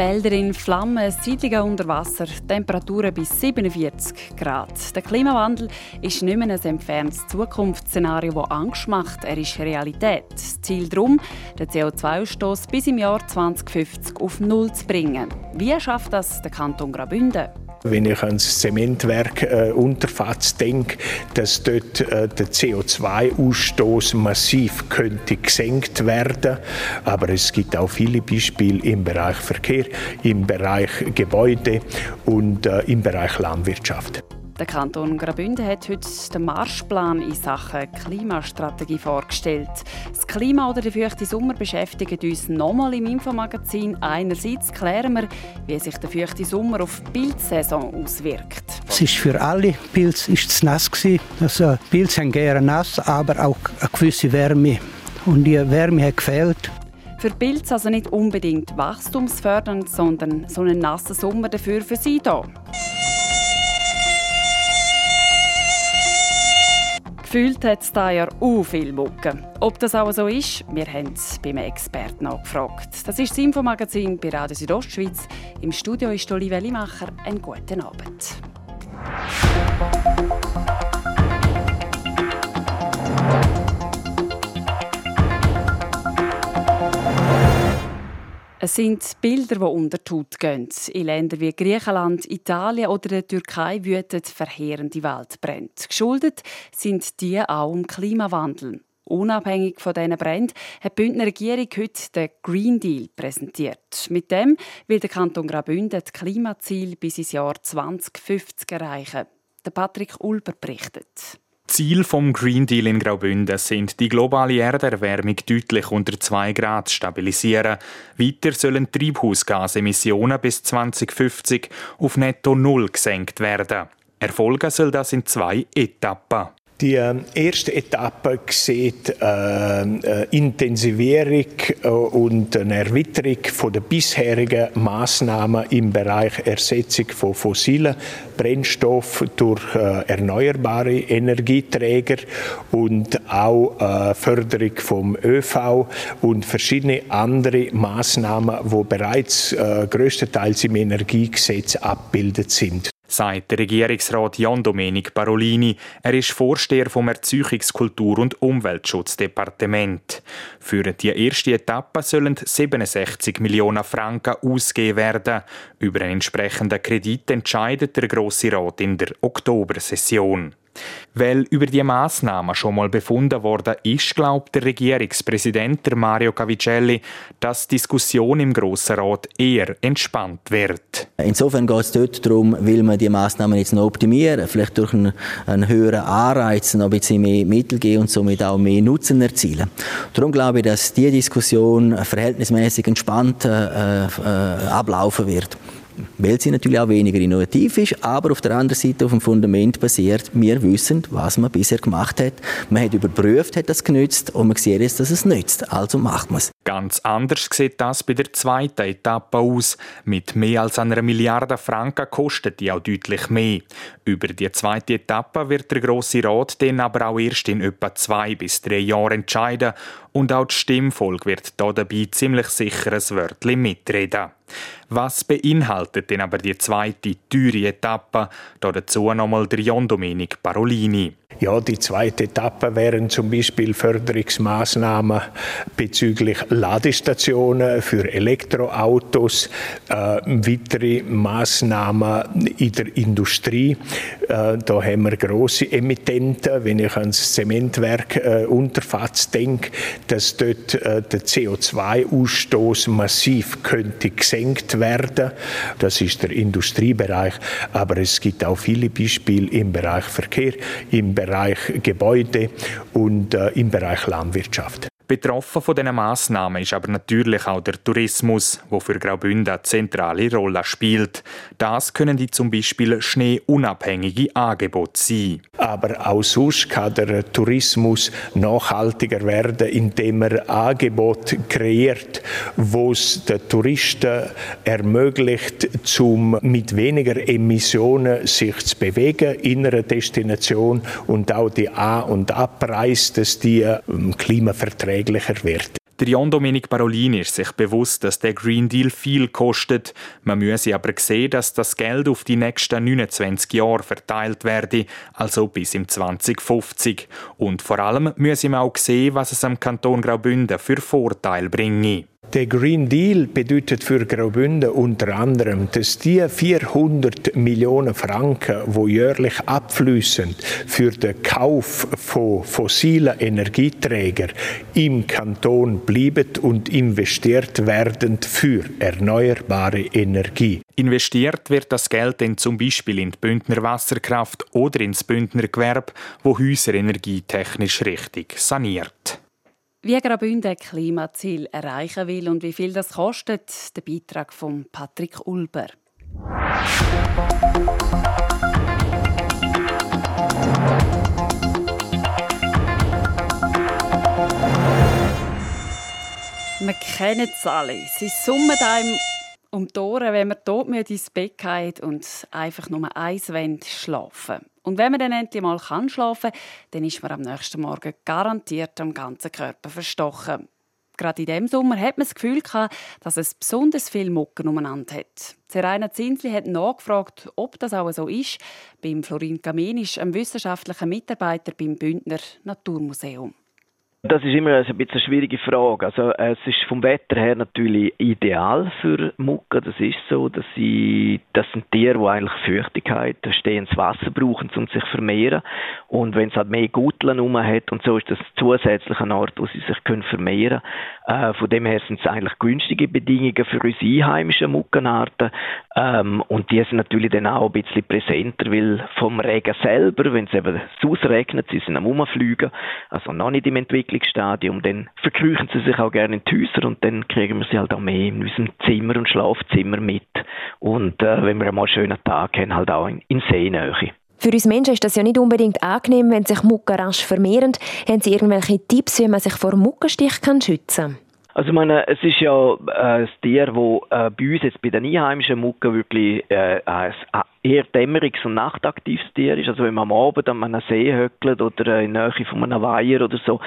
Wälder in Flammen, Siedlungen unter Wasser, Temperaturen bis 47 Grad. Der Klimawandel ist nicht mehr ein entferntes Zukunftsszenario, das Angst macht. Er ist Realität. Das Ziel darum, den CO2-Ausstoß bis im Jahr 2050 auf Null zu bringen. Wie schafft das der Kanton Graubünden? Wenn ich ans Zementwerk äh, Unterfatz denke, dass dort äh, der CO2-Ausstoß massiv könnte gesenkt werden. Aber es gibt auch viele Beispiele im Bereich Verkehr, im Bereich Gebäude und äh, im Bereich Landwirtschaft. Der Kanton Graubünden hat heute den Marschplan in Sachen Klimastrategie vorgestellt. Das Klima oder der feuchte Sommer beschäftigen uns nochmal im Infomagazin. Einerseits klären wir, wie sich der feuchte Sommer auf die Pilzsaison auswirkt. Es ist für alle Pilze ist es nass gewesen. Also Pilze sind gerne nass, aber auch eine gewisse Wärme. Und die Wärme hat gefehlt. Für Pilze also nicht unbedingt wachstumsfördernd, sondern so einen nassen Sommer dafür für sie da. Gefühlt hat es dieses Jahr auch viel Mucke. Ob das auch so ist, wir haben es beim Experten nachgefragt. Das ist das Infomagazin bei Radio Südostschweiz. Im Studio ist Olivia Limacher. Einen guten Abend. Es sind Bilder, die unter die Haut gehen. In Ländern wie Griechenland, Italien oder der Türkei wütet verheerende Waldbrände. Geschuldet sind die auch im Klimawandel. Unabhängig von diesen Bränden hat die Bündner Regierung heute den Green Deal präsentiert. Mit dem will der Kanton Graubünden das Klimaziel bis ins Jahr 2050 erreichen. Der Patrick Ulber berichtet. Ziel vom Green Deal in Graubünden sind, die globale Erderwärmung deutlich unter 2 Grad zu stabilisieren. Weiter sollen Treibhausgasemissionen bis 2050 auf netto Null gesenkt werden. Erfolgen soll das in zwei Etappen. Die ähm, erste Etappe sieht äh, äh, Intensivierung äh, und eine Erweiterung von der bisherigen Maßnahmen im Bereich Ersetzung von fossilen Brennstoffen durch äh, erneuerbare Energieträger und auch äh, Förderung vom ÖV und verschiedene andere Maßnahmen, die bereits äh, größtenteils im Energiegesetz abgebildet sind sagt der Regierungsrat Jan Domenic Parolini. Er ist Vorsteher vom Erzeugungskultur- und Umweltschutzdepartement. Für die erste Etappe sollen 67 Millionen Franken ausgegeben werden. Über einen entsprechenden Kredit entscheidet der Grosse Rat in der Oktobersession. Weil über die Maßnahmen schon mal befunden worden ist, glaubt der Regierungspräsident Mario Cavicelli, dass die Diskussion im Grossen Rat eher entspannt wird. Insofern geht es dort darum, will man die Maßnahmen jetzt noch optimieren, vielleicht durch einen, einen höheren Anreiz noch ein bisschen mehr Mittel geben und somit auch mehr Nutzen erzielen. Darum glaube ich, dass diese Diskussion verhältnismäßig entspannt äh, äh, ablaufen wird weil sie natürlich auch weniger innovativ ist, aber auf der anderen Seite auf dem Fundament basiert, wir wissen, was man bisher gemacht hat. Man hat überprüft, hat das genützt und man sieht jetzt, dass es nützt. Also macht man es. Ganz anders sieht das bei der zweiten Etappe aus. Mit mehr als einer Milliarde Franken kostet die auch deutlich mehr. Über die zweite Etappe wird der Grosse Rat dann aber auch erst in etwa zwei bis drei Jahren entscheiden und auch die Stimmfolge wird da dabei ziemlich sicher ein Wörtchen mitreden. Was beinhaltet denn aber die zweite, teure Etappe? Dazu nochmal der John Domenic Parolini. Ja, die zweite Etappe wären zum Beispiel Förderungsmaßnahmen bezüglich Ladestationen für Elektroautos, äh, weitere Maßnahmen in der Industrie. Äh, da haben wir große Emittenten. Wenn ich ans Zementwerk äh, Unterfatz denke, dass dort äh, der CO2-Ausstoß massiv könnte gesenkt werden. Das ist der Industriebereich. Aber es gibt auch viele Beispiele im Bereich Verkehr, im Bereich Gebäude und äh, im Bereich Landwirtschaft. Betroffen von diesen Massnahmen ist aber natürlich auch der Tourismus, wo für Graubünden eine zentrale Rolle spielt. Das können die zum Beispiel schneeunabhängige Angebote sein. Aber auch sonst kann der Tourismus nachhaltiger werden, indem er Angebote kreiert, wo es den Touristen ermöglicht, zum mit weniger Emissionen sich zu bewegen in einer Destination und auch die A- und Abreise, dass die ähm, klimaverträglicher wird. Der Jan Dominik Parolini ist sich bewusst, dass der Green Deal viel kostet. Man müsse aber sehen, dass das Geld auf die nächsten 29 Jahre verteilt werde, also bis im 2050. Und vor allem müsse man auch sehen, was es am Kanton Graubünden für Vorteile bringe. Der Green Deal bedeutet für Graubünden unter anderem, dass die 400 Millionen Franken, wo jährlich abfließen für den Kauf von fossilen Energieträgern im Kanton bleiben und investiert werden für erneuerbare Energie. Investiert wird das Geld dann zum Beispiel in die Bündner Wasserkraft oder ins Bündner Gewerbe, wo Häuser energietechnisch richtig saniert. Wie Graubünden Klimaziel erreichen will und wie viel das kostet, der Beitrag von Patrick Ulber. Wir kennen es alle. Sie summen einem um die Ohren, wenn man tot ins Bett geht und einfach nur eins schlafen und wenn man dann endlich mal kann schlafen kann, dann ist man am nächsten Morgen garantiert am ganzen Körper verstochen. Gerade in diesem Sommer hat man das Gefühl gehabt, dass es besonders viel Mucken umeinander hat. Seraina Zinsli hat nachgefragt, ob das auch so ist, beim Florin Kamenisch, einem wissenschaftlichen Mitarbeiter beim Bündner Naturmuseum. Das ist immer ein bisschen eine schwierige Frage. Also es ist vom Wetter her natürlich ideal für Mucke. Das ist so, dass sie, das sind Tiere, die eigentlich Feuchtigkeit, stehendes Wasser brauchen, um sich zu vermehren. Und wenn es halt mehr Gutteln rum hat und so ist das zusätzlich ein Ort, wo sie sich können vermehren. Äh, von dem her sind es eigentlich günstige Bedingungen für unsere einheimischen Muckenarten. Ähm, und die sind natürlich dann auch ein bisschen präsenter, weil vom Regen selber, wenn es eben ausregnet, sie sind am Umfliegen, also noch nicht im Entwicklung Entwicklungsstadium, dann verkrüchen sie sich auch gerne in die Häuser und dann kriegen wir sie halt auch mehr in unserem Zimmer und Schlafzimmer mit. Und äh, wenn wir einmal einen schönen Tag haben, halt auch in, in Seenähe. Für uns Menschen ist das ja nicht unbedingt angenehm, wenn sich Mucken rasch vermehren. Haben Sie irgendwelche Tipps, wie man sich vor Muckenstich schützen kann? Also ich meine, es ist ja äh, das Tier, das äh, bei uns jetzt bei den einheimischen Mucken wirklich äh, ein eher dämmeriges und nachtaktives Tier ist. Also wenn man am Abend an einem See höckelt oder in der Nähe von einem Weiher oder so,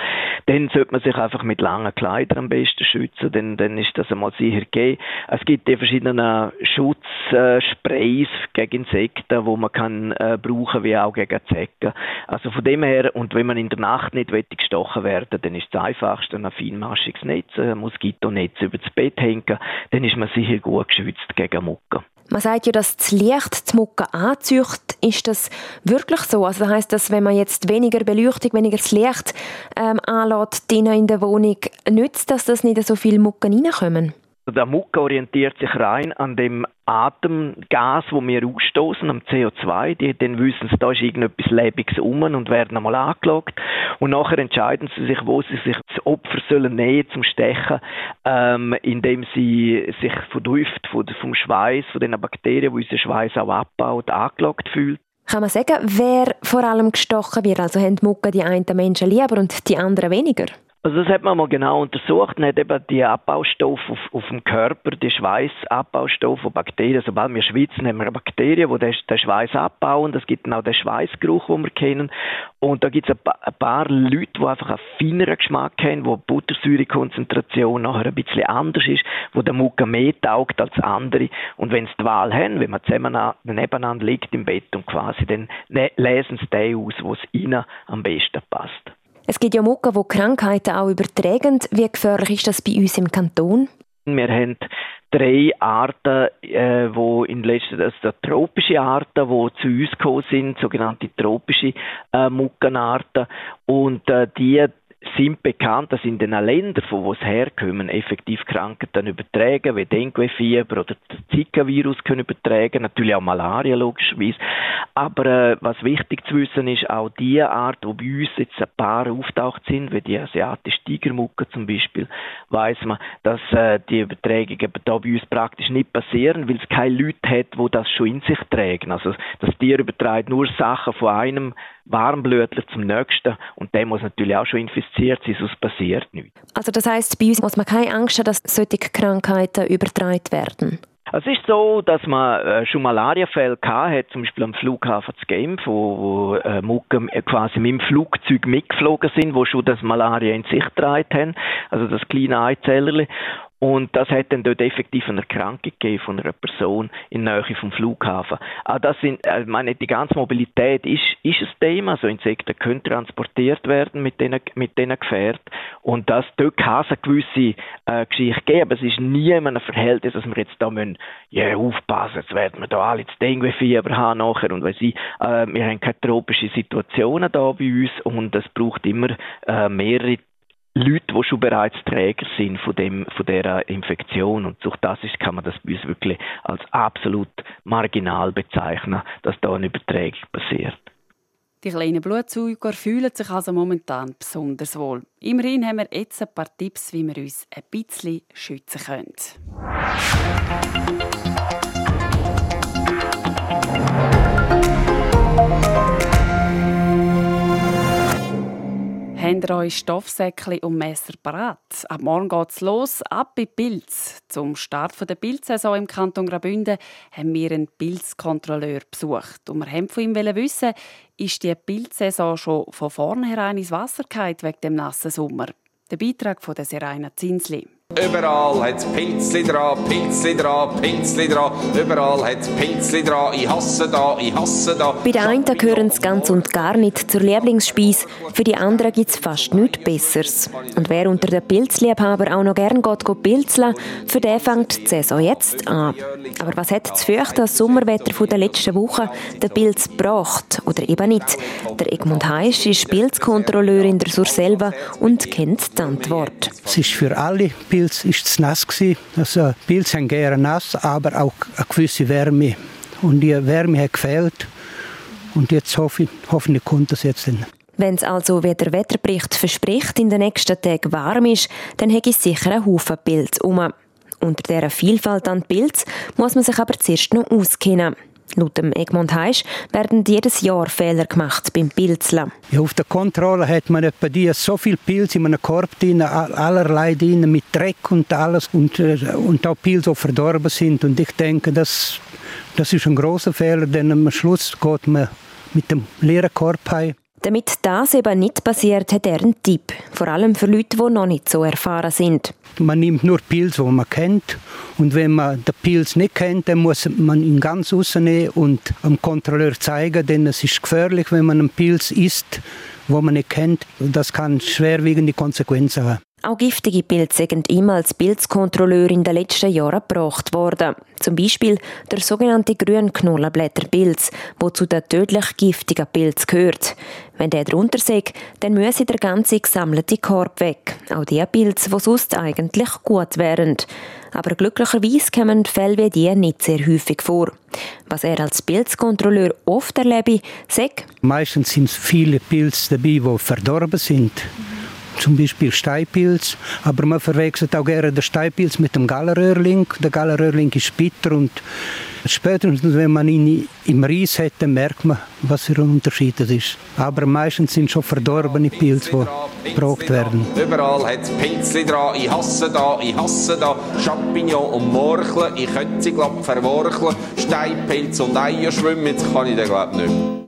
dann sollte man sich einfach mit langen Kleidern am besten schützen, dann, dann ist das einmal sicher gegeben. Es gibt die verschiedenen Schutzsprays gegen Insekten, wo man kann äh, brauchen, wie auch gegen Zecken. Also von dem her, und wenn man in der Nacht nicht gestochen werden dann ist das einfachste ein feinmaschiges Netz, ein Moskitonetz über das Bett hängen, dann ist man sicher gut geschützt gegen Mucken. Man sagt ja, dass das Licht die Mucke anzücht. Ist das wirklich so? Also das heisst, dass wenn man jetzt weniger Beleuchtung, weniger das Licht ähm, anlässt in der Wohnung, nützt das, dass nicht so viele Mucken reinkommen? Der Mucke orientiert sich rein an dem Atemgas, wo wir ausstoßen, am CO2. Die, dann wissen sie, da ist irgendetwas Lebendiges um und werden einmal angelockt. Und nachher entscheiden sie sich, wo sie sich das Opfer sollen nähen zum Stechen, ähm, indem sie sich von Duft, von, vom Schweiß, von den Bakterien, die unseren Schweiß auch abbaut, angelockt fühlt. Kann man sagen, wer vor allem gestochen wird? Also haben die Mucke die einen Menschen lieber und die anderen weniger? Also das hat man mal genau untersucht. Man hat eben die Abbaustoffe auf, auf dem Körper, die Schweißabbaustoffe, Bakterien. Sobald wir schwitzen, haben wir Bakterien, die den, Schweiß abbauen. Das gibt dann auch den Schweißgeruch, den wir kennen. Und da gibt es ein, ein, paar Leute, die einfach einen feineren Geschmack haben, wo die Buttersäurekonzentration nachher ein bisschen anders ist, wo der Mucke mehr taugt als andere. Und wenn sie die Wahl haben, wenn man zusammen nebeneinander liegt im Bett und quasi, dann ne, lesen sie den aus, wo es ihnen am besten passt. Es gibt ja Mucken, die Krankheiten auch übertragen. Wie gefährlich ist das bei uns im Kanton? Wir haben drei Arten, äh, wo in letzter also tropische Arten, die zu uns gekommen sind, sogenannte tropische äh, Muckenarten. Und äh, die sind bekannt, dass in den Ländern, von wo es herkommen, effektiv Krankheiten übertragen, wie Dengue-Fieber oder Zika-Virus können übertragen, natürlich auch Malaria logischerweise. Aber äh, was wichtig zu wissen ist, auch die Art, wo bei uns jetzt ein paar auftaucht sind, wie die asiatische Tigermucke zum Beispiel, weiß man, dass äh, die Übertragungen da bei uns praktisch nicht passieren, weil es keine Leute hat, die das schon in sich tragen. Also das Tier überträgt nur Sachen von einem Warmblütler zum nächsten und der muss natürlich auch schon infiziert sein, sonst passiert nichts. Also das heißt, bei uns muss man keine Angst haben, dass solche Krankheiten übertragen werden? Es ist so, dass man äh, schon Malariafälle hat, zum Beispiel am Flughafen zu Genf, wo, äh, Mucken quasi mit dem Flugzeug mitgeflogen sind, wo schon das Malaria in sich getragen haben, also das kleine Eizellerli. Und das hat dann dort effektiv eine Erkrankung gegeben von einer Person in der Nähe vom Flughafen. Auch das sind, äh, ich meine, die ganze Mobilität ist, ist ein Thema. Also Insekten können transportiert werden mit diesen, mit diesen Gefährten. Und das, dort kann es eine gewisse äh, Geschichte geben. Aber es ist nie in einem Verhältnis, dass wir jetzt da müssen, ja, aufpassen, jetzt werden wir da alle das Dengue-Fieber haben nachher. Und weil sie, äh, wir haben keine tropischen Situationen da bei uns und es braucht immer äh, mehrere Leute, die schon bereits Träger sind von, dem, von dieser Infektion. Und durch das ist, kann man das bei uns wirklich als absolut marginal bezeichnen, dass da eine Übertragung passiert. Die kleinen Blutsauger fühlen sich also momentan besonders wohl. Immerhin haben wir jetzt ein paar Tipps, wie wir uns ein bisschen schützen können. Habt ihr euch Stoffsäckchen und Messer parat? Ab morgen geht's los, ab in Pilz. Zum Start der Pilzsaison im Kanton Graubünden haben wir einen Pilzkontrolleur besucht. Und wir haben von ihm wissen, ist die Pilzsaison schon von vornherein ins Wasser gefallen wegen dem nassen Sommer? Der Beitrag von Serena Zinsli. Überall hat es Pilzli dran, Pilzli dran, Pilzli dran. Überall hat es Pilzli dran. Ich hasse da, ich hasse da. Bei den einen gehören sie ganz und gar nicht zur Lieblingsspeise. Für die anderen gibt es fast nichts Besseres. Und wer unter den Pilzliebhaber auch noch gern geht, pilzeln, für den fängt die Saison jetzt an. Aber was hat das fürchten das Sommerwetter der letzten Woche den Pilz gebracht? Oder eben nicht? Der Egmund Heisch ist Pilzkontrolleur in der Surselva und kennt die Antwort. Es ist für alle Pilz Pilz ist es nass gewesen. Also Pilze haben gerne nass, aber auch eine gewisse Wärme. Und die Wärme hat gefehlt. Und jetzt hoffe ich, hoffentlich kommt das jetzt hin. Wenn es also, wie der Wetterbericht verspricht, in den nächsten Tagen warm ist, dann hätte es sicher einen Haufen Pilze um. Unter dieser Vielfalt an Pilzen muss man sich aber zuerst noch auskennen. Laut dem Egmont Heisch werden jedes Jahr Fehler gemacht beim Pilzeln. Ja, auf der Kontrolle hat man etwa die so viel Pilz in einem Korb drin, allerlei drin, mit Dreck und alles und, äh, und auch Pilze, die verdorben sind. Und ich denke, das, das ist ein großer Fehler, denn am Schluss geht man mit dem leeren Korb heim. Damit das eben nicht passiert, hat er einen Tipp. Vor allem für Leute, die noch nicht so erfahren sind. Man nimmt nur Pilz, die man kennt. Und wenn man den Pilz nicht kennt, dann muss man ihn ganz rausnehmen und dem Kontrolleur zeigen, denn es ist gefährlich, wenn man einen Pilz isst, wo man nicht kennt. Das kann schwerwiegende Konsequenzen haben. Auch giftige Pilze sind ihm als Pilzkontrolleur in den letzten Jahren gebracht worden. Zum Beispiel der sogenannte Grünknollenblätterpilz, der zu den tödlich giftigen Pilzen gehört. Wenn der drunter sägt, dann müsse der ganze gesammelte Korb weg. Auch die Pilze, die sonst eigentlich gut wären. Aber glücklicherweise kommen Fälle wie die nicht sehr häufig vor. Was er als Pilzkontrolleur oft erlebe, sagt, Meistens sind viele Pilze dabei, die verdorben sind zum Beispiel Steinpilz, aber man verwechselt auch gerne den Steinpilz mit dem Gallerröhrling. Der Gallerröhrling ist bitter und später, wenn man ihn im Reis hat, dann merkt man, was für ein Unterschied das ist. Aber meistens sind schon verdorbene Pilze, die gebraucht werden. Überall hat es Pilzli dran, ich hasse da, ich hasse da, Champignon und Morcheln, ich könnte sie glaub verworcheln, Steinpilz und Eier schwimmen, jetzt kann ich den glaub nicht mehr.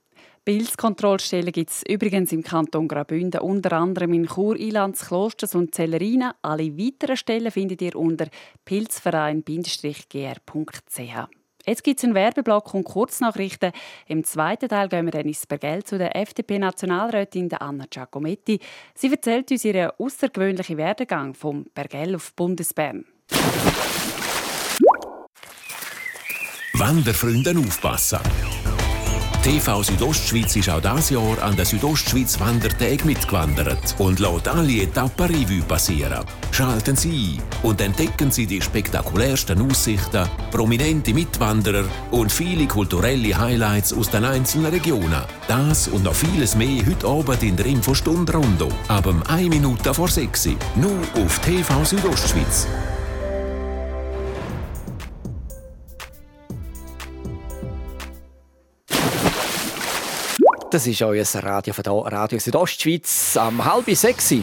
Pilzkontrollstellen gibt es übrigens im Kanton Graubünden, unter anderem in Chur, Ilanz, Klosters und Zellerina. Alle weiteren Stellen findet ihr unter pilzverein-gr.ch. Jetzt gibt es einen Werbeblock und Kurznachrichten. Im zweiten Teil gehen wir dann ins Bergell zu der FDP-Nationalrätin Anna Giacometti. Sie erzählt uns ihren außergewöhnlichen Werdegang vom Bergell auf Bundesbern. Wanderfreunde aufpassen! TV Südostschweiz ist auch dieses Jahr an der Südostschweiz Wandertag mitgewandert und lässt alle Etappen Revue passieren. Schalten Sie ein und entdecken Sie die spektakulärsten Aussichten, prominente Mitwanderer und viele kulturelle Highlights aus den einzelnen Regionen. Das und noch vieles mehr heute Abend in der Infostunde Rondo. Ab 1 Minute vor 6 Nur auf TV Südostschweiz. Das ist euer Radio von hier, Radio Südostschweiz am halb sechs.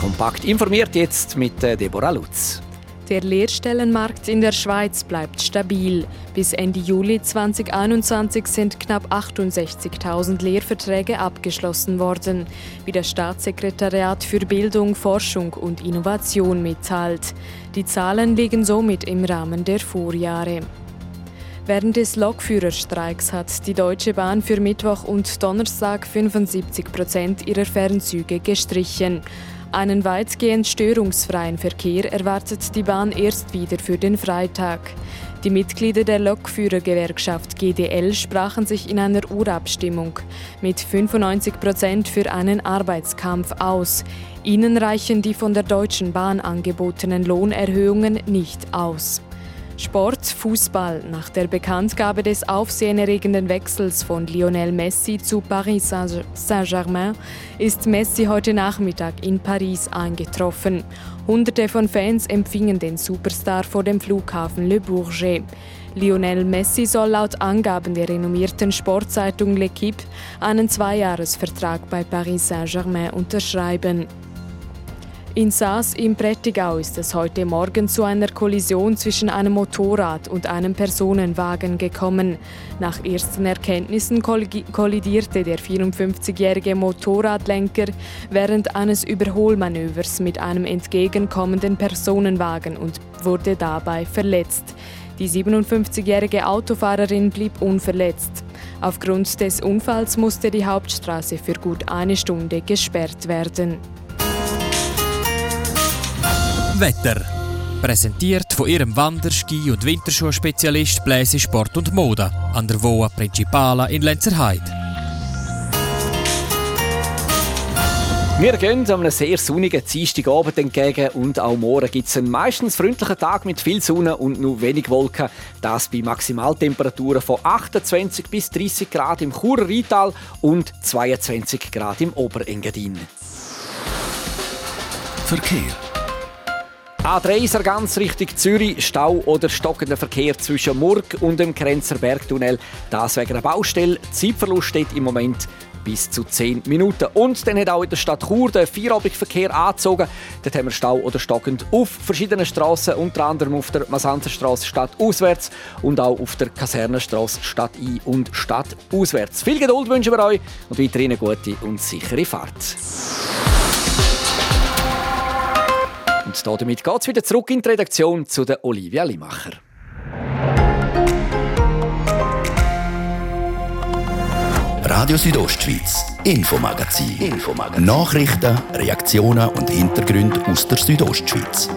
Kompakt informiert jetzt mit äh, Deborah Lutz. Der Lehrstellenmarkt in der Schweiz bleibt stabil. Bis Ende Juli 2021 sind knapp 68.000 Lehrverträge abgeschlossen worden, wie das Staatssekretariat für Bildung, Forschung und Innovation mitteilt. Die Zahlen liegen somit im Rahmen der Vorjahre. Während des Lokführerstreiks hat die Deutsche Bahn für Mittwoch und Donnerstag 75 Prozent ihrer Fernzüge gestrichen. Einen weitgehend störungsfreien Verkehr erwartet die Bahn erst wieder für den Freitag. Die Mitglieder der Lokführergewerkschaft GDL sprachen sich in einer Urabstimmung mit 95 Prozent für einen Arbeitskampf aus. Ihnen reichen die von der Deutschen Bahn angebotenen Lohnerhöhungen nicht aus. Sport, Fußball. Nach der Bekanntgabe des aufsehenerregenden Wechsels von Lionel Messi zu Paris Saint-Germain ist Messi heute Nachmittag in Paris eingetroffen. Hunderte von Fans empfingen den Superstar vor dem Flughafen Le Bourget. Lionel Messi soll laut Angaben der renommierten Sportzeitung L'Equipe einen Zweijahresvertrag bei Paris Saint-Germain unterschreiben. In Saas im Prättigau ist es heute Morgen zu einer Kollision zwischen einem Motorrad und einem Personenwagen gekommen. Nach ersten Erkenntnissen kollidierte der 54-jährige Motorradlenker während eines Überholmanövers mit einem entgegenkommenden Personenwagen und wurde dabei verletzt. Die 57-jährige Autofahrerin blieb unverletzt. Aufgrund des Unfalls musste die Hauptstraße für gut eine Stunde gesperrt werden. Wetter. Präsentiert von ihrem Wanderski- und Winterschuhspezialist Bläse Sport und Mode an der Voa Principala in Lenzerheide. Wir gehen einem sehr sonnigen Dienstagabend entgegen und auch morgen gibt es einen meistens freundlichen Tag mit viel Sonne und nur wenig Wolken. Das bei Maximaltemperaturen von 28 bis 30 Grad im Churer Rheintal und 22 Grad im Oberengadin. Verkehr. A3 ganz Richtung Zürich, Stau oder stockender Verkehr zwischen Murg und dem Grenzer Bergtunnel. Das wegen einer Baustelle. Zeitverlust steht im Moment bis zu 10 Minuten. Und dann hat auch in der Stadt Chur der Feierabendverkehr angezogen. Dort haben wir Stau oder stockend auf verschiedenen Straßen, unter anderem auf der Masanzerstraße Stadt auswärts und auch auf der Kasernenstraße Stadt ein und Stadt auswärts. Viel Geduld wünschen wir euch und weiterhin eine gute und sichere Fahrt. Und damit geht es wieder zurück in die Redaktion zu der Olivia Limacher. Radio Südostschweiz, Infomagazin. Infomagazin. Nachrichten, Reaktionen und Hintergründe aus der Südostschweiz.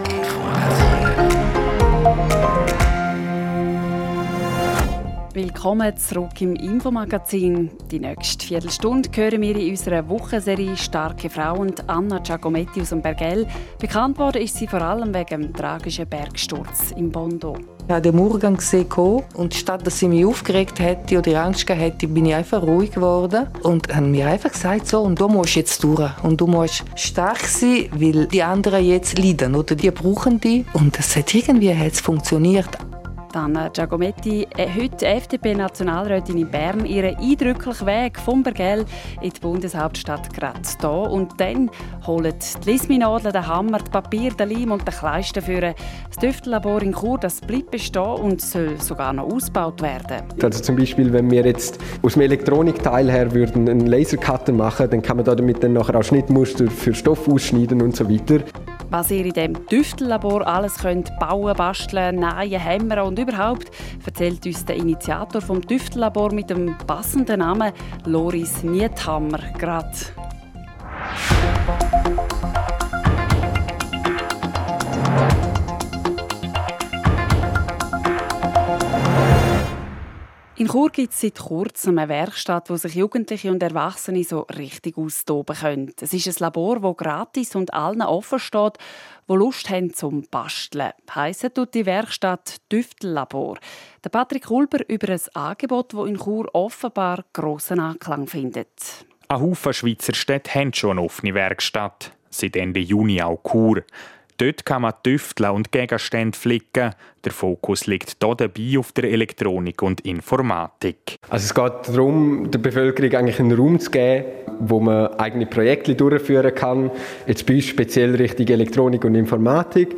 Willkommen zurück im Infomagazin. Die nächste Viertelstunde hören wir in unserer Wochenserie «Starke Frau» und Anna Giacometti aus dem Bergell. Bekannt worden ist sie vor allem wegen dem tragischen Bergsturz im Bondo. Ich habe den Morgen gesehen und statt dass sie mich aufgeregt hätte oder Angst gehabt hätte, bin ich einfach ruhig geworden und habe mir einfach gesagt, so, und du musst jetzt durch und du musst stark sein, weil die anderen jetzt leiden oder die brauchen die und das hat irgendwie hat's funktioniert. Anna Giacometti, äh, heute FDP-Nationalrätin in Bern, ihren eindrücklichen Weg vom Bergell in die Bundeshauptstadt gerade hier. Und dann holen die Lisminadel, den Hammer, das Papier, den Leim und den Kleisten für das Düftellabor in Chur. Das bleibt bestehen und soll sogar noch ausgebaut werden. Also zum Beispiel, wenn wir jetzt aus dem Elektronikteil her würden einen Lasercutter machen, dann kann man damit dann nachher auch Schnittmuster für Stoff ausschneiden und so weiter. Was ihr in dem Düftellabor alles könnt bauen, basteln, nähen, hämmern und überhaupt, erzählt uns der Initiator vom Düftellabor mit dem passenden Namen Loris Niethammer gerade. In Chur gibt es seit kurzem eine Werkstatt, wo sich Jugendliche und Erwachsene so richtig austoben können. Es ist ein Labor, das gratis und allen offen steht, die Lust haben zum Basteln. Heissen tut die Werkstatt Düftellabor. Der Patrick Hulber über ein Angebot, das in Chur offenbar grossen Anklang findet. Ein Haufen Schweizer Städte haben schon eine offene Werkstatt. Seit Ende Juni auch Chur. Dort kann man Tüfteln und Gegenstände flicken. Der Fokus liegt hier dabei auf der Elektronik und Informatik. Also es geht darum, der Bevölkerung eigentlich einen Raum zu geben, wo man eigene Projekte durchführen kann. Jetzt bei uns speziell Richtung Elektronik und Informatik.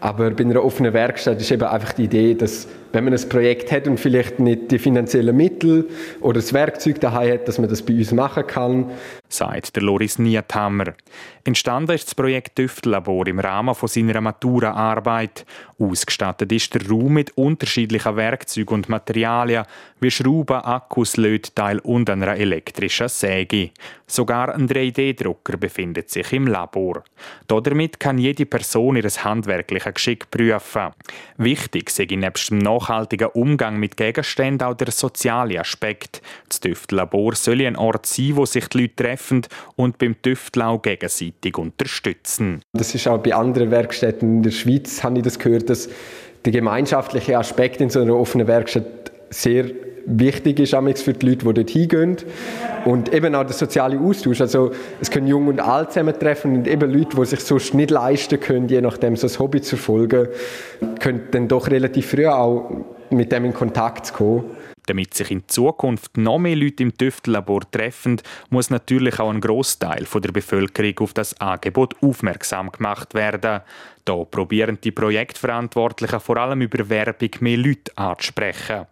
Aber bei einer offenen Werkstatt ist eben einfach die Idee, dass wenn man ein Projekt hat und vielleicht nicht die finanziellen Mittel oder das Werkzeug daheim hat, dass man das bei uns machen kann. Sagt der Loris Niethammer. Entstanden ist das Projekt Düftellabor im Rahmen von seiner Matura-Arbeit. Ausgestattet ist der Raum mit unterschiedlichen Werkzeugen und Materialien wie Schrauben, Akkus, Lötteil und einer elektrischen Säge. Sogar ein 3D-Drucker befindet sich im Labor. Damit kann jede Person ihr handwerkliches Geschick prüfen. Wichtig sei nebst dem nachhaltigen Umgang mit Gegenständen auch der soziale Aspekt. Das Düftlabor soll ein Ort sein, wo sich die Leute treffen und beim Tüfteln auch gegenseitig unterstützen. Das ist auch bei anderen Werkstätten in der Schweiz, habe ich das gehört, dass der gemeinschaftliche Aspekt in so einer offenen Werkstatt sehr wichtig ist für die Leute, die dort hingehen. Und eben auch der soziale Austausch. Also es können Jung und Alt zusammentreffen und eben Leute, die sich sonst nicht leisten können, je nachdem so ein Hobby zu verfolgen, können dann doch relativ früh auch mit dem in Kontakt kommen. Damit sich in Zukunft noch mehr Leute im Tüftellabor treffen, muss natürlich auch ein Großteil der Bevölkerung auf das Angebot aufmerksam gemacht werden. Da probieren die Projektverantwortlichen vor allem über Werbung mehr Leute anzusprechen.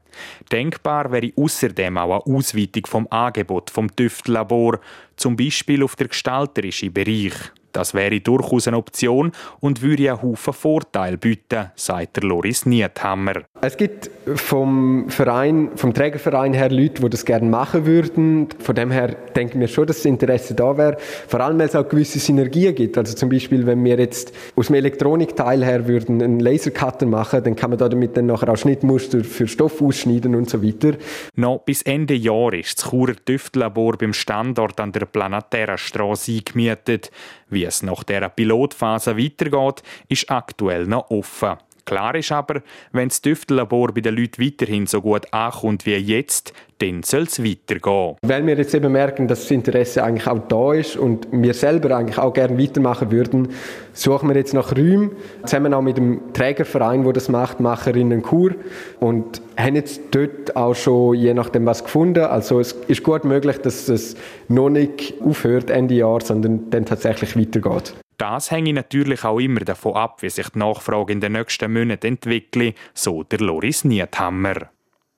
Denkbar wäre außerdem auch eine Ausweitung vom Angebot vom Tüftellabor, zum Beispiel auf der gestalterischen Bereich. Das wäre durchaus eine Option und würde einen Haufen Vorteile bieten, sagt der Loris Niethammer. Es gibt vom Verein, vom Trägerverein her Leute, die das gerne machen würden. Von dem her denken wir schon, dass das Interesse da wäre. Vor allem, weil es auch gewisse Synergien gibt. Also zum Beispiel, wenn wir jetzt aus dem Elektronikteil her würden einen Lasercutter machen, dann kann man damit dann nachher auch Schnittmuster für Stoff ausschneiden und so weiter. Noch bis Ende Jahr ist das Churer Tüftlabor beim Standort an der Planatera Straße eingemietet. Wie es nach dieser Pilotphase weitergeht, ist aktuell noch offen. Klar ist aber, wenn das Tüftellabor bei den Leuten weiterhin so gut ankommt wie jetzt, dann soll es weitergehen. Weil wir jetzt eben merken, dass das Interesse eigentlich auch da ist und wir selber eigentlich auch gerne weitermachen würden, suchen wir jetzt nach Räumen, zusammen auch mit dem Trägerverein, der das macht, Macherinnen Kur und haben jetzt dort auch schon je nachdem was gefunden. Also es ist gut möglich, dass es noch nicht aufhört Ende Jahr, sondern dann tatsächlich weitergeht. Das hänge natürlich auch immer davon ab, wie sich die Nachfrage in den nächsten Monaten entwickelt, so der Loris Niethammer.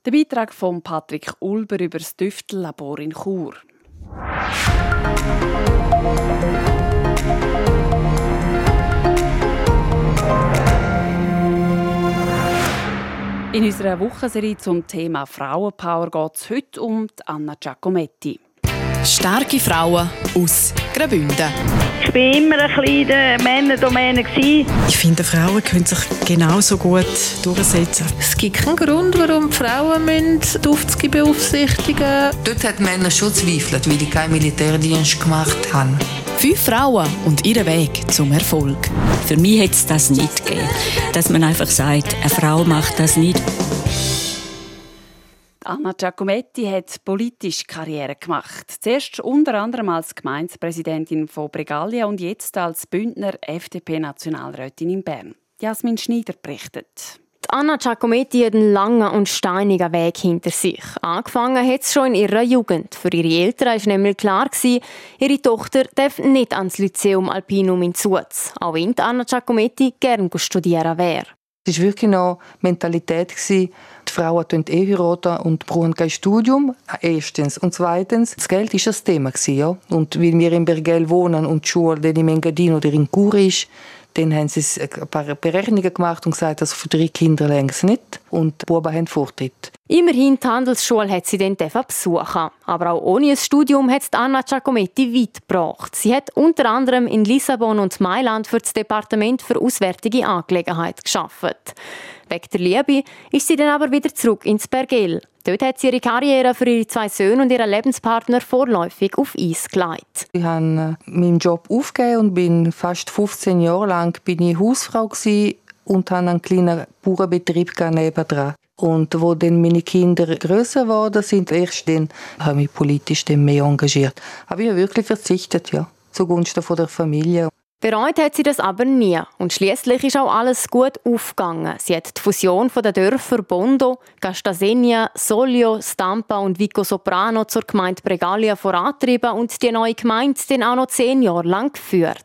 Der Beitrag von Patrick Ulber über das Düftellabor in Chur. In unserer Wochenserie zum Thema Frauenpower geht es heute um Anna Giacometti. Starke Frauen aus Graubünden. Ich war immer ein der Männerdomäne. Ich finde, Frauen können sich genauso gut durchsetzen. Es gibt keinen Grund, warum die Frauen die Aufzüge beaufsichtigen Dort hat Männer schon zweifelt, weil die keinen Militärdienst gemacht haben. Fünf Frauen und ihren Weg zum Erfolg. Für mich hätte es das nicht gegeben. Dass man einfach sagt, eine Frau macht das nicht. Anna Giacometti hat politisch Karriere gemacht. Zuerst unter anderem als Gemeindepräsidentin von Bregalia und jetzt als Bündner FDP-Nationalrätin in Bern. Jasmin Schneider berichtet. Anna Giacometti hat einen langen und steinigen Weg hinter sich. Angefangen hat es schon in ihrer Jugend. Für ihre Eltern war nämlich klar, ihre Tochter darf nicht ans Lyceum Alpinum in Zuz, auch wenn Anna Giacometti gerne studieren wäre. Es war wirklich noch Mentalität, die Frauen eh heiraten und brauchen kein Studium, erstens. Und zweitens, das Geld war das Thema. Ja? Und weil wir in Bergell wohnen und die Schule in Engadin oder in Chur ist, dann haben sie ein paar Berechnungen gemacht und gesagt, dass für drei Kinder längst nicht. Und die Buben haben Vortritt. Immerhin die Handelsschule hat sie dann besuchen. Aber auch ohne ein Studium hat Anna Giacometti weit gebracht. Sie hat unter anderem in Lissabon und Mailand für das Departement für Auswärtige Angelegenheiten geschafft. Wegen der Liebe ist sie dann aber wieder zurück ins Bergell. Dort hat sie ihre Karriere für ihre zwei Söhne und ihren Lebenspartner vorläufig auf Eis gelegt. Ich habe äh, meinen Job aufgegeben und bin fast 15 Jahre lang bin ich Hausfrau und habe einen kleinen Bauernbetrieb nebenan. Und wo dann meine Kinder größer geworden sind, erst dann habe ich mich politisch mehr engagiert. Aber ich habe wirklich verzichtet, ja, zugunsten der Familie. Bereut hat sie das aber nie und schließlich ist auch alles gut aufgegangen. Sie hat die Fusion der Dörfer Bondo, Gastasenia, Solio, Stampa und Vico Soprano zur Gemeinde Bregalia vorantrieben und die neue Gemeinde dann auch noch zehn Jahre lang geführt.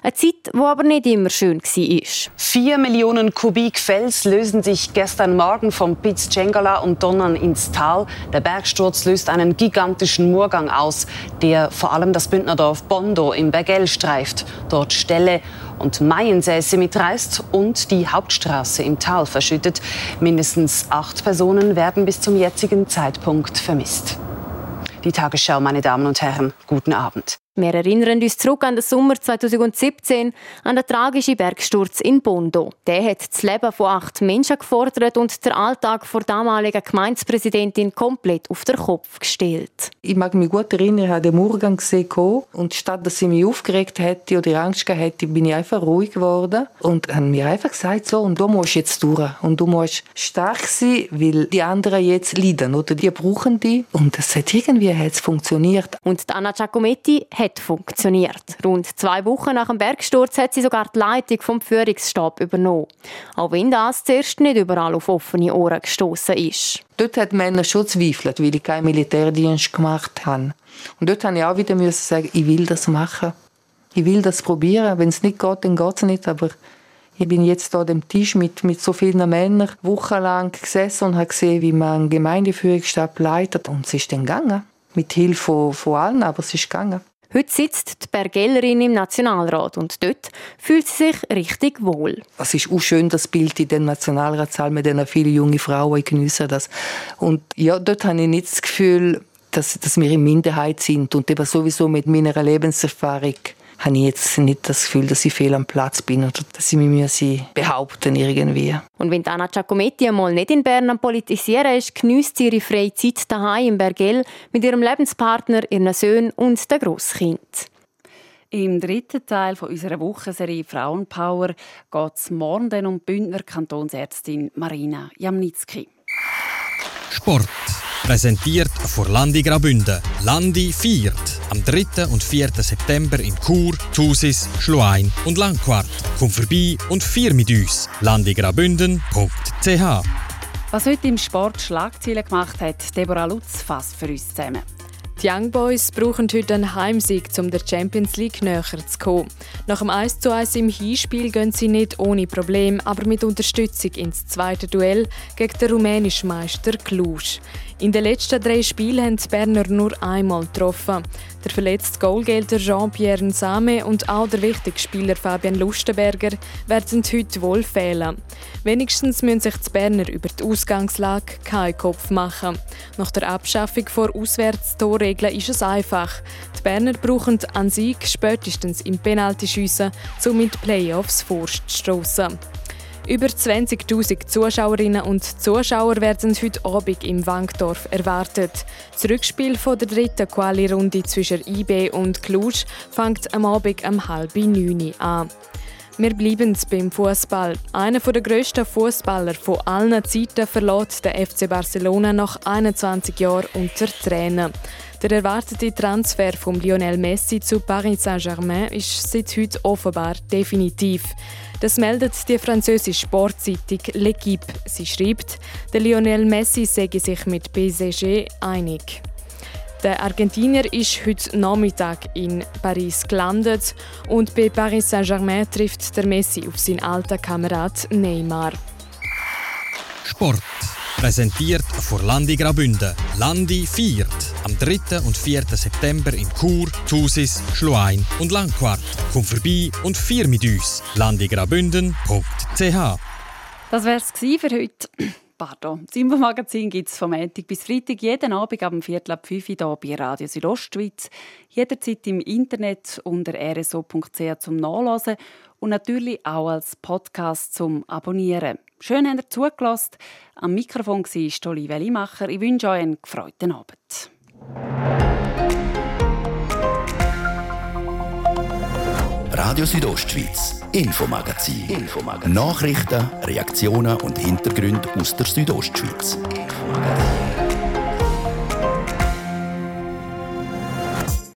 Eine Zeit, die aber nicht immer schön war. Vier Millionen Kubik Fels lösen sich gestern Morgen vom Piz Cengala und donnern ins Tal. Der Bergsturz löst einen gigantischen Murgang aus, der vor allem das Bündnerdorf Bondo im Bergell streift. Dort Ställe und Maiensäße mitreißt und die Hauptstraße im Tal verschüttet. Mindestens acht Personen werden bis zum jetzigen Zeitpunkt vermisst. Die Tagesschau, meine Damen und Herren, guten Abend. Wir erinnern uns zurück an den Sommer 2017, an den tragischen Bergsturz in Bondo. Der hat das Leben von acht Menschen gefordert und den Alltag der damaligen Gemeindepräsidentin komplett auf den Kopf gestellt. Ich mag mich gut erinnern, ich habe den Morgen gesehen und statt dass ich mich aufgeregt hätte oder Angst gehabt hätte, bin ich einfach ruhig geworden und habe mir einfach gesagt, so, und du musst jetzt durch und du musst stark sein, weil die anderen jetzt leiden oder die brauchen die und es hat irgendwie hat's funktioniert. Und Anna Giacometti hat hat funktioniert. Rund zwei Wochen nach dem Bergsturz hat sie sogar die Leitung vom Führungsstab übernommen. Auch wenn das zuerst nicht überall auf offene Ohren gestoßen ist. Dort hat Männer schon zweifelt, weil ich keinen Militärdienst gemacht habe. Und dort musste ich auch wieder sagen, ich will das machen. Ich will das probieren. Wenn es nicht geht, dann geht es nicht. Aber ich bin jetzt hier am Tisch mit, mit so vielen Männern wochenlang gesessen und habe gesehen, wie man Gemeindeführungsstab leitet. Und es ist dann gegangen. Mit Hilfe von, von allen, aber es ist gegangen. Heute sitzt die Bergellerin im Nationalrat und dort fühlt sie sich richtig wohl. Es ist auch schön, das Bild in den Nationalratssaal mit den vielen jungen Frauen. Ich genieße das. Und ja, dort habe ich nicht das Gefühl, dass, dass wir in Minderheit sind und eben sowieso mit meiner Lebenserfahrung habe ich jetzt nicht das Gefühl, dass ich fehl am Platz bin oder dass ich mich behaupten irgendwie. Und wenn Anna Giacometti einmal nicht in Bern am Politisieren ist, genießt sie ihre freie Zeit daheim im Bergell mit ihrem Lebenspartner, ihren Söhnen und dem Grosskind. Im dritten Teil von unserer Wochenserie Frauenpower geht es morgen um die Bündner Kantonsärztin Marina Jamnitzki. Sport. Präsentiert vor Landi Graubünden. Landi viert am 3. und 4. September in Chur, Thusis, Schluein und Langquart. Komm vorbei und vier mit uns. landigraubünden.ch Was heute im Sport Schlagzeilen gemacht hat, Deborah Lutz fasst für uns zusammen. Die Young Boys brauchen heute einen Heimsieg, um der Champions League näher zu kommen. Nach dem 1:1 im Hinspiel gehen sie nicht ohne Problem, aber mit Unterstützung ins zweite Duell gegen den rumänischen Meister Cluj. In den letzten drei Spielen haben die Berner nur einmal getroffen. Der verletzte Goalgelder Jean-Pierre Nsame und auch der wichtige Spieler Fabian Lustenberger werden heute wohl fehlen. Wenigstens müssen sich die Berner über die Ausgangslage keinen Kopf machen. Nach der Abschaffung vor Auswärtstorregeln ist es einfach. Die Berner brauchen an Sieg spätestens im Penaltyschiessen, um mit Playoffs vorzustoßen. Über 20.000 Zuschauerinnen und Zuschauer werden heute Abend im Wankdorf erwartet. Das Rückspiel von der dritten Quali-Runde zwischen IB und Cluj fängt am Abend um halb neun an. Wir bleiben beim Fußball. Einer der grössten Fußballer von allen Zeiten verlässt den FC Barcelona nach 21 Jahren unter Trainer. Der erwartete Transfer von Lionel Messi zu Paris Saint-Germain ist seit heute offenbar definitiv. Das meldet die französische Sportzeitung L'Equipe. Sie schreibt, der Lionel Messi sei sich mit PSG einig. Der Argentinier ist heute Nachmittag in Paris gelandet und bei Paris Saint-Germain trifft der Messi auf seinen alten Kamerad Neymar. Sport. Präsentiert vor Landi Grabünde. Landi viert am 3. und 4. September in Chur, Thusis, Schluein und Langquart. Komm vorbei und vier mit uns. landigrabünden.ch Das wär's für heute. Pardon. Das Infomagazin gibt es vom Montag bis Freitag jeden Abend am Viertel ab 5 Uhr hier bei Radio Südostschweiz. Jederzeit im Internet unter rso.ch zum Nachlesen und natürlich auch als Podcast zum Abonnieren. Schön, habt ihr zugelassen. Am Mikrofon war Olivia Limacher. Ich wünsche euch einen gefreuten Abend. Radio Südostschweiz, Infomagazin. Infomagazin. Nachrichten, Reaktionen und Hintergründe aus der Südostschweiz. Infomagazin.